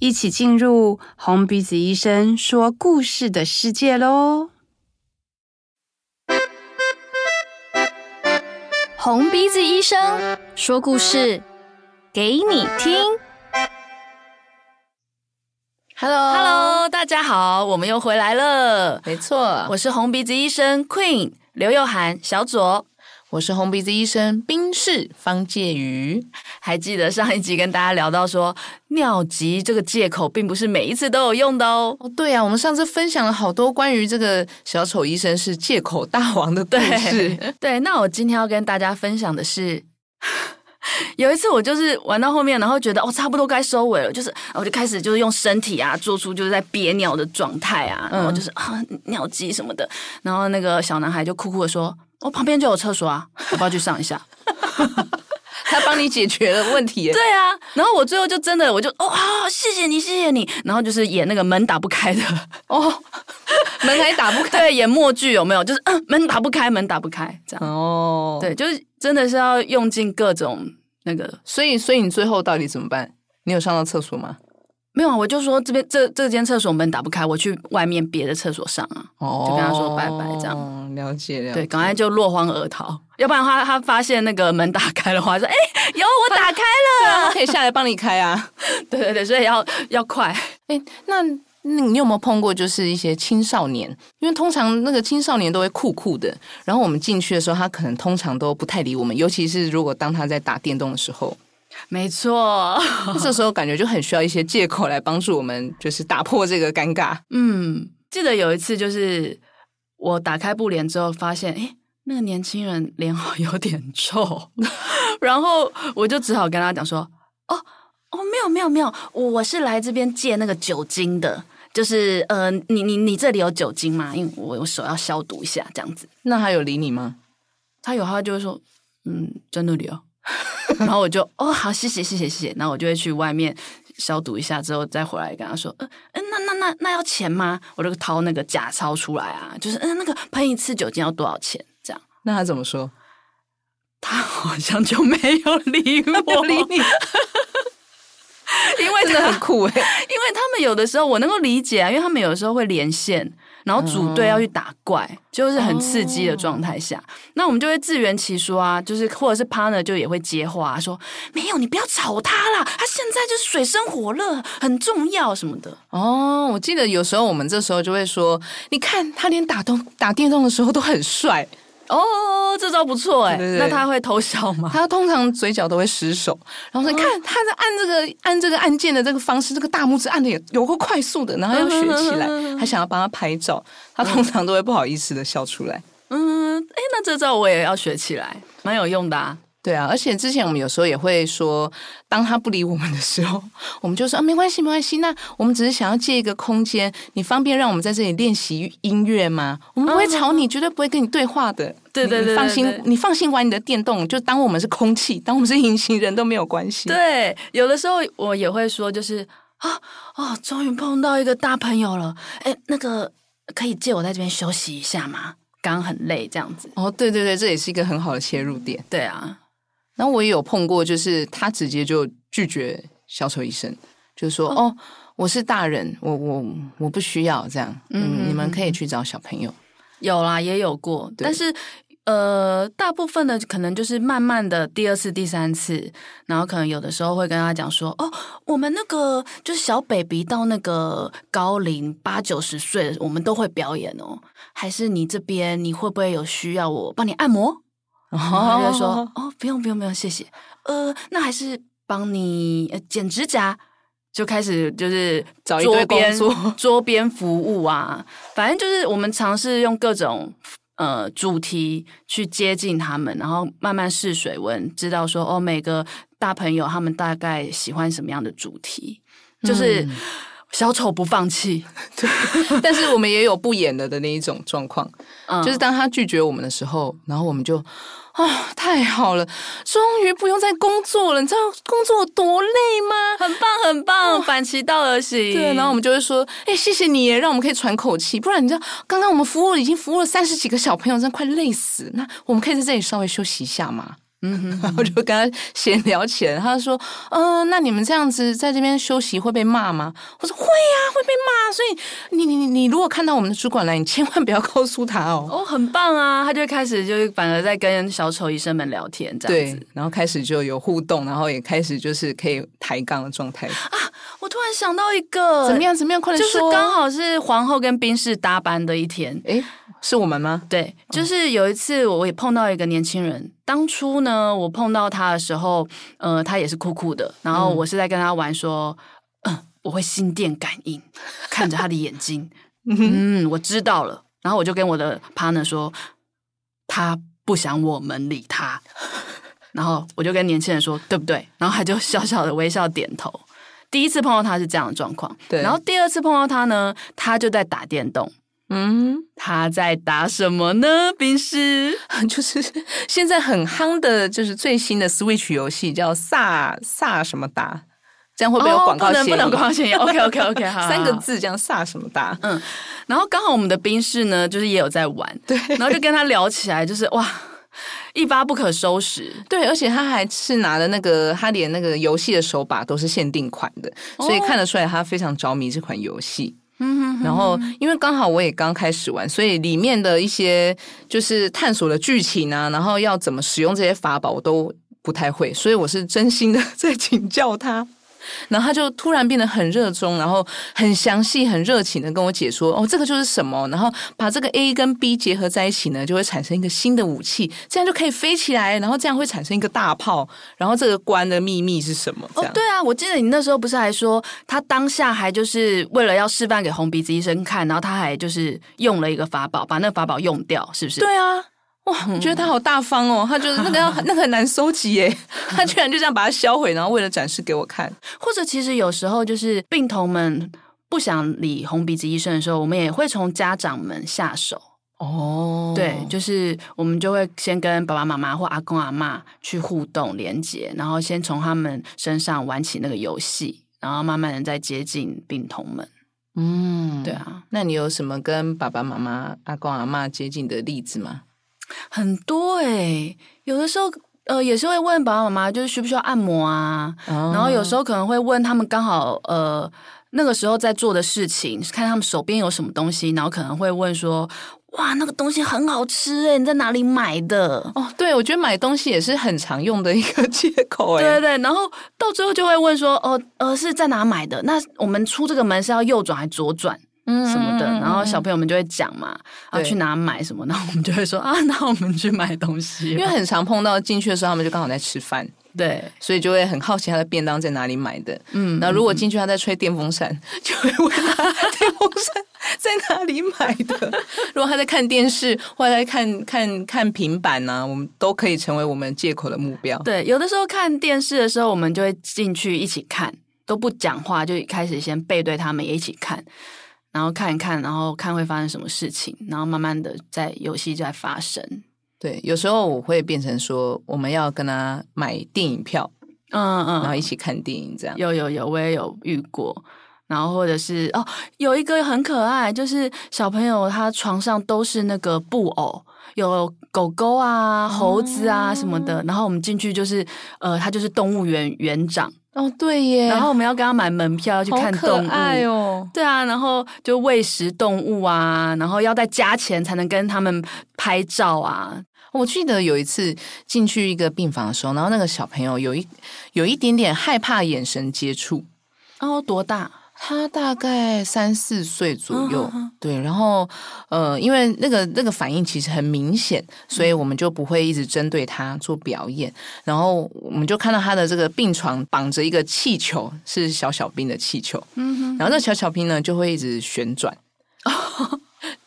一起进入红鼻子医生说故事的世界喽！红鼻子医生说故事。给你听，Hello，Hello，大家好，我们又回来了。没错，我是红鼻子医生 Queen 刘又涵小左，我是红鼻子医生冰室方介瑜。还记得上一集跟大家聊到说，尿急这个借口并不是每一次都有用的哦。哦，对啊，我们上次分享了好多关于这个小丑医生是借口大王的故事。对，对，那我今天要跟大家分享的是。有一次我就是玩到后面，然后觉得哦差不多该收尾了，就是我就开始就是用身体啊做出就是在憋尿的状态啊，然后就是啊尿急什么的，然后那个小男孩就酷酷的说：“我、哦、旁边就有厕所啊，要不要去上一下？” 他帮你解决了问题。对啊，然后我最后就真的我就哦好，谢谢你谢谢你，然后就是演那个门打不开的哦，门还打不开，对，演默剧有没有？就是嗯门打不开，门打不开这样哦，对，就是真的是要用尽各种。那个，所以，所以你最后到底怎么办？你有上到厕所吗？没有啊，我就说这边这这间厕所门打不开，我去外面别的厕所上啊。哦，就跟他说拜拜，这样。了解了解。对，赶快就落荒而逃，要不然他他发现那个门打开的话，说哎，有我打开了，他可以下来帮你开啊。对对对，所以要要快。哎，那。那你有没有碰过，就是一些青少年？因为通常那个青少年都会酷酷的，然后我们进去的时候，他可能通常都不太理我们，尤其是如果当他在打电动的时候。没错，这时候感觉就很需要一些借口来帮助我们，就是打破这个尴尬。嗯，记得有一次，就是我打开布帘之后，发现哎，那个年轻人脸好有点臭，然后我就只好跟他讲说：“哦哦，没有没有没有，我是来这边借那个酒精的。”就是呃，你你你这里有酒精吗？因为我我手要消毒一下，这样子。那他有理你吗？他有，他就会说，嗯，在那里哦。然后我就哦，好，谢谢谢谢谢谢。然后我就会去外面消毒一下，之后再回来跟他说，嗯、呃、嗯，那那那那要钱吗？我就掏那个假钞出来啊，就是嗯、呃，那个喷一次酒精要多少钱？这样。那他怎么说？他好像就没有理我，理你。因为真的很酷哎，因为他们有的时候我能够理解啊，因为他们有的时候会连线，然后组队要去打怪，嗯、就是很刺激的状态下，哦、那我们就会自圆其说啊，就是或者是 partner 就也会接话、啊、说，没有，你不要吵他啦，他现在就是水深火热，很重要什么的。哦，我记得有时候我们这时候就会说，你看他连打动打电动的时候都很帅。哦，这招不错哎，那他会偷笑吗？他通常嘴角都会失手，然后说：“你看他在按这个按这个按键的这个方式，这个大拇指按的也有够快速的，然后要学起来，还想要帮他拍照，他通常都会不好意思的笑出来。”嗯，哎，那这招我也要学起来，蛮有用的啊。对啊，而且之前我们有时候也会说，当他不理我们的时候，我们就说啊，没关系，没关系。那我们只是想要借一个空间，你方便让我们在这里练习音乐吗？我们不会吵你，绝对不会跟你对话的。对对对，放心，你放心玩你的电动，就当我们是空气，当我们是隐形人都没有关系。对，有的时候我也会说，就是啊哦，终于碰到一个大朋友了。哎，那个可以借我在这边休息一下吗？刚很累，这样子。哦，对对对，这也是一个很好的切入点。对啊。然后我也有碰过，就是他直接就拒绝小丑医生，就是说：“哦，哦，我是大人，我我我不需要这样，嗯，嗯，你们可以去找小朋友。”有啦，也有过，但是呃，大部分的可能就是慢慢的第二次、第三次，然后可能有的时候会跟他讲说：“哦，我们那个就是小 baby 到那个高龄八九十岁，我们都会表演哦，还是你这边你会不会有需要我帮你按摩？”然后他就说：“哦，不用不用不用，谢谢。呃，那还是帮你剪指甲，就开始就是找一堆工作，桌边服务啊，反正就是我们尝试用各种呃主题去接近他们，然后慢慢试水温，知道说哦，每个大朋友他们大概喜欢什么样的主题，就是。”小丑不放弃，对，但是我们也有不演了的那一种状况，嗯、就是当他拒绝我们的时候，然后我们就。啊、哦，太好了，终于不用再工作了。你知道工作有多累吗？很棒，很棒，哦、反其道而行。对，然后我们就会说，哎，谢谢你，让我们可以喘口气。不然你知道，刚刚我们服务已经服务了三十几个小朋友，真的快累死。那我们可以在这里稍微休息一下吗？嗯哼，然后就跟他闲聊起来。他说：“嗯、呃，那你们这样子在这边休息会被骂吗？”我说：“会呀、啊，会被骂。所以你你你你如果看到我们的主管来，你千万不要告诉他哦。”哦，很棒啊！他就会开始就反而在跟小丑医生们聊天，这样子，然后开始就有互动，然后也开始就是可以抬杠的状态啊！我突然想到一个，怎么样？怎么样？快点说！就是刚好是皇后跟宾士搭班的一天，诶是我们吗？对，就是有一次我也碰到一个年轻人。当初呢，我碰到他的时候，呃，他也是酷酷的。然后我是在跟他玩说，嗯，呃、我会心电感应，看着他的眼睛，嗯，我知道了。然后我就跟我的 partner 说，他不想我们理他。然后我就跟年轻人说，对不对？然后他就小小的微笑点头。第一次碰到他是这样的状况，对。然后第二次碰到他呢，他就在打电动。嗯，他在打什么呢？冰室，就是现在很夯的，就是最新的 Switch 游戏，叫萨萨什么达，这样会不会有广告嫌疑？不能广告嫌疑。OK OK OK，好，三个字这样萨什么达。嗯，然后刚好我们的冰室呢，就是也有在玩，对，然后就跟他聊起来，就是哇，一发不可收拾。对，而且他还是拿了那个，他连那个游戏的手把都是限定款的，所以看得出来他非常着迷这款游戏。嗯，然后因为刚好我也刚开始玩，所以里面的一些就是探索的剧情啊，然后要怎么使用这些法宝，我都不太会，所以我是真心的 在请教他。然后他就突然变得很热衷，然后很详细、很热情的跟我解说：“哦，这个就是什么？然后把这个 A 跟 B 结合在一起呢，就会产生一个新的武器，这样就可以飞起来，然后这样会产生一个大炮。然后这个关的秘密是什么？这样。哦，对啊，我记得你那时候不是还说，他当下还就是为了要示范给红鼻子医生看，然后他还就是用了一个法宝，把那个法宝用掉，是不是？对啊。”哇，我觉得他好大方哦！他就是那个要 那个很难收集耶，他居然就这样把它销毁，然后为了展示给我看。或者其实有时候就是病童们不想理红鼻子医生的时候，我们也会从家长们下手哦。对，就是我们就会先跟爸爸妈妈或阿公阿妈去互动连接，然后先从他们身上玩起那个游戏，然后慢慢的再接近病童们。嗯，对啊。那你有什么跟爸爸妈妈、阿公阿妈接近的例子吗？很多哎、欸，有的时候呃也是会问爸爸妈妈，就是需不需要按摩啊？哦、然后有时候可能会问他们刚好呃那个时候在做的事情，看他们手边有什么东西，然后可能会问说：哇，那个东西很好吃哎、欸，你在哪里买的？哦，对，我觉得买东西也是很常用的一个 借口哎。对对对，然后到最后就会问说：哦呃是在哪买的？那我们出这个门是要右转还是左转？嗯什么的，然后小朋友们就会讲嘛，啊去哪买什么，然后我们就会说啊，那我们去买东西，因为很常碰到进去的时候，他们就刚好在吃饭，对，所以就会很好奇他的便当在哪里买的，嗯，然后如果进去他在吹电风扇，就会问他电风扇 在哪里买的，如果他在看电视或者在看看看平板呢，我们都可以成为我们借口的目标。对，有的时候看电视的时候，我们就会进去一起看，都不讲话，就开始先背对他们也一起看。然后看一看，然后看会发生什么事情，然后慢慢的在游戏就在发生。对，有时候我会变成说，我们要跟他买电影票，嗯嗯，然后一起看电影这样。有有有，我也有遇过。然后或者是哦，有一个很可爱，就是小朋友他床上都是那个布偶，有狗狗啊、猴子啊什么的。哦、然后我们进去就是，呃，他就是动物园园长。哦，对耶！然后我们要跟他买门票去看动物，爱哦。对啊，然后就喂食动物啊，然后要再加钱才能跟他们拍照啊。我记得有一次进去一个病房的时候，然后那个小朋友有一有一点点害怕眼神接触。哦，多大？他大概三四岁左右，嗯、对，然后呃，因为那个那个反应其实很明显，所以我们就不会一直针对他做表演。然后我们就看到他的这个病床绑着一个气球，是小小兵的气球，嗯哼，然后那小小兵呢就会一直旋转，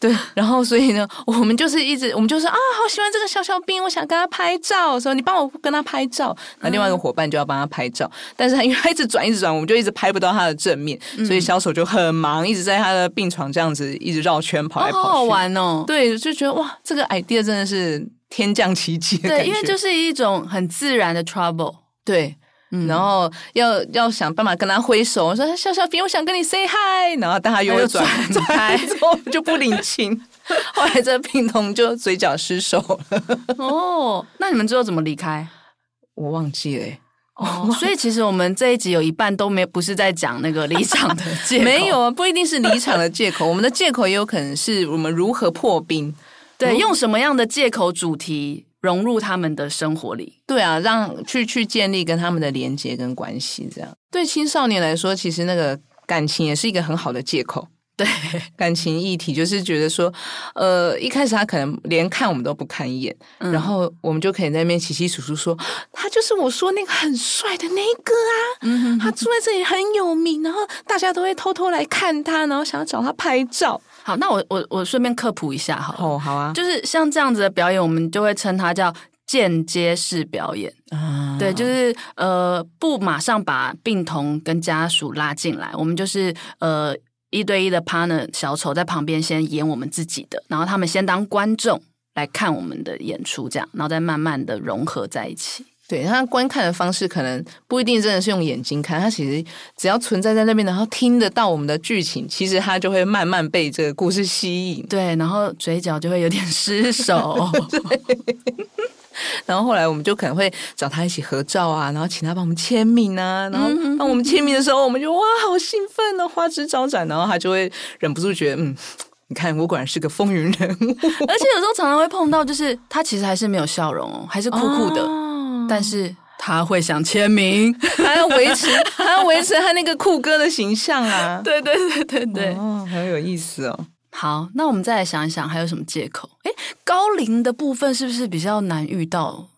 对，然后所以呢，我们就是一直，我们就说啊，好喜欢这个小小兵，我想跟他拍照，说你帮我跟他拍照。那另外一个伙伴就要帮他拍照，嗯、但是他因为他一直转，一直转，我们就一直拍不到他的正面，嗯、所以小丑就很忙，一直在他的病床这样子一直绕圈跑来跑去，哦、好好玩哦。对，就觉得哇，这个 idea 真的是天降奇迹。对，因为就是一种很自然的 trouble。对。嗯、然后要要想办法跟他挥手，我说小小兵，我想跟你 say hi，然后但他又会转转开，之后就不领情。后来这个病童就嘴角失手了。哦，那你们最后怎么离开？我忘记了。哦，所以其实我们这一集有一半都没不是在讲那个离场的借口，没有啊，不一定是离场的借口，我们的借口也有可能是我们如何破冰，对，用什么样的借口主题。融入他们的生活里，对啊，让去去建立跟他们的连接跟关系，这样对青少年来说，其实那个感情也是一个很好的借口。对，感情议题就是觉得说，呃，一开始他可能连看我们都不看一眼，嗯、然后我们就可以在那边窸窸窣窣说，他就是我说那个很帅的那个啊，嗯、哼哼他住在这里很有名，然后大家都会偷偷来看他，然后想要找他拍照。好，那我我我顺便科普一下，好，哦，好啊，就是像这样子的表演，我们就会称它叫间接式表演。啊，对，就是呃，不马上把病童跟家属拉进来，我们就是呃一对一的 partner 小丑在旁边先演我们自己的，然后他们先当观众来看我们的演出，这样，然后再慢慢的融合在一起。对，他观看的方式可能不一定真的是用眼睛看，他其实只要存在在那边，然后听得到我们的剧情，其实他就会慢慢被这个故事吸引。对，然后嘴角就会有点失手。对，然后后来我们就可能会找他一起合照啊，然后请他帮我们签名啊，然后帮我们签名的时候，我们就哇，好兴奋哦，花枝招展，然后他就会忍不住觉得，嗯，你看我果然是个风云人物，而且有时候常常会碰到，就是他其实还是没有笑容哦，还是酷酷的。哦但是他会想签名，还要维持，还要维持他那个酷哥的形象啊！对对对对对，哦，很有意思哦。好，那我们再来想一想，还有什么借口？哎，高龄的部分是不是比较难遇到？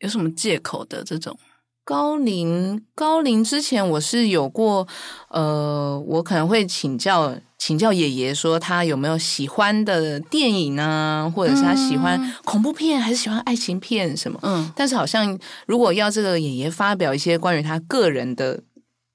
有什么借口的这种？高龄，高龄之前我是有过，呃，我可能会请教请教爷爷，说他有没有喜欢的电影啊，或者是他喜欢恐怖片，还是喜欢爱情片什么？嗯，但是好像如果要这个爷爷发表一些关于他个人的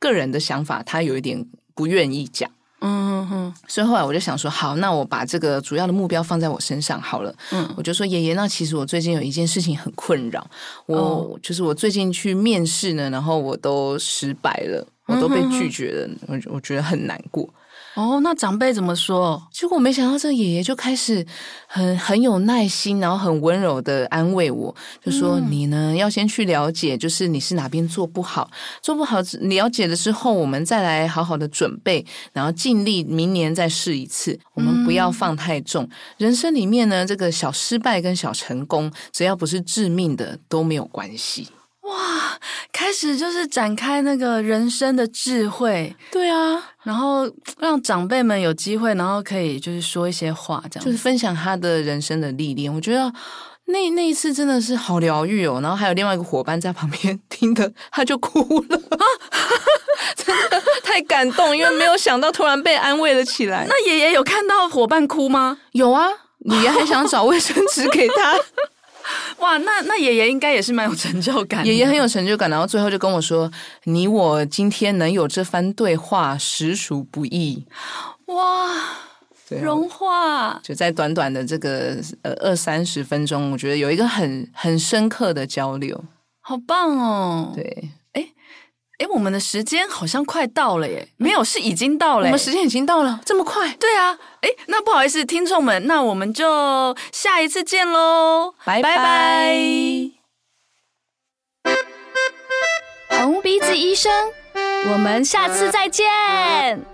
个人的想法，他有一点不愿意讲。嗯哼，所以后来我就想说，好，那我把这个主要的目标放在我身上好了。嗯，我就说爷爷，那其实我最近有一件事情很困扰，我、哦、就是我最近去面试呢，然后我都失败了，我都被拒绝了，我、嗯、我觉得很难过。哦，那长辈怎么说？结果没想到这个爷爷就开始很很有耐心，然后很温柔的安慰我，就说、嗯、你呢要先去了解，就是你是哪边做不好，做不好了解了之后，我们再来好好的准备，然后尽力明年再试一次。我们不要放太重，嗯、人生里面呢，这个小失败跟小成功，只要不是致命的都没有关系。哇，开始就是展开那个人生的智慧，对啊，然后让长辈们有机会，然后可以就是说一些话，这样就是分享他的人生的历练。我觉得那那一次真的是好疗愈哦。然后还有另外一个伙伴在旁边听的，他就哭了啊，真的太感动，因为没有想到突然被安慰了起来。那爷爷有看到伙伴哭吗？有啊，爷爷还想找卫生纸给他。哇，那那爷爷应该也是蛮有成就感，爷爷很有成就感，然后最后就跟我说：“你我今天能有这番对话，实属不易。”哇，融化，就在短短的这个呃二三十分钟，我觉得有一个很很深刻的交流，好棒哦！对。哎，我们的时间好像快到了耶！没有，是已经到了。我们时间已经到了，这么快？对啊。哎，那不好意思，听众们，那我们就下一次见喽，拜拜。红鼻子医生，我们下次再见。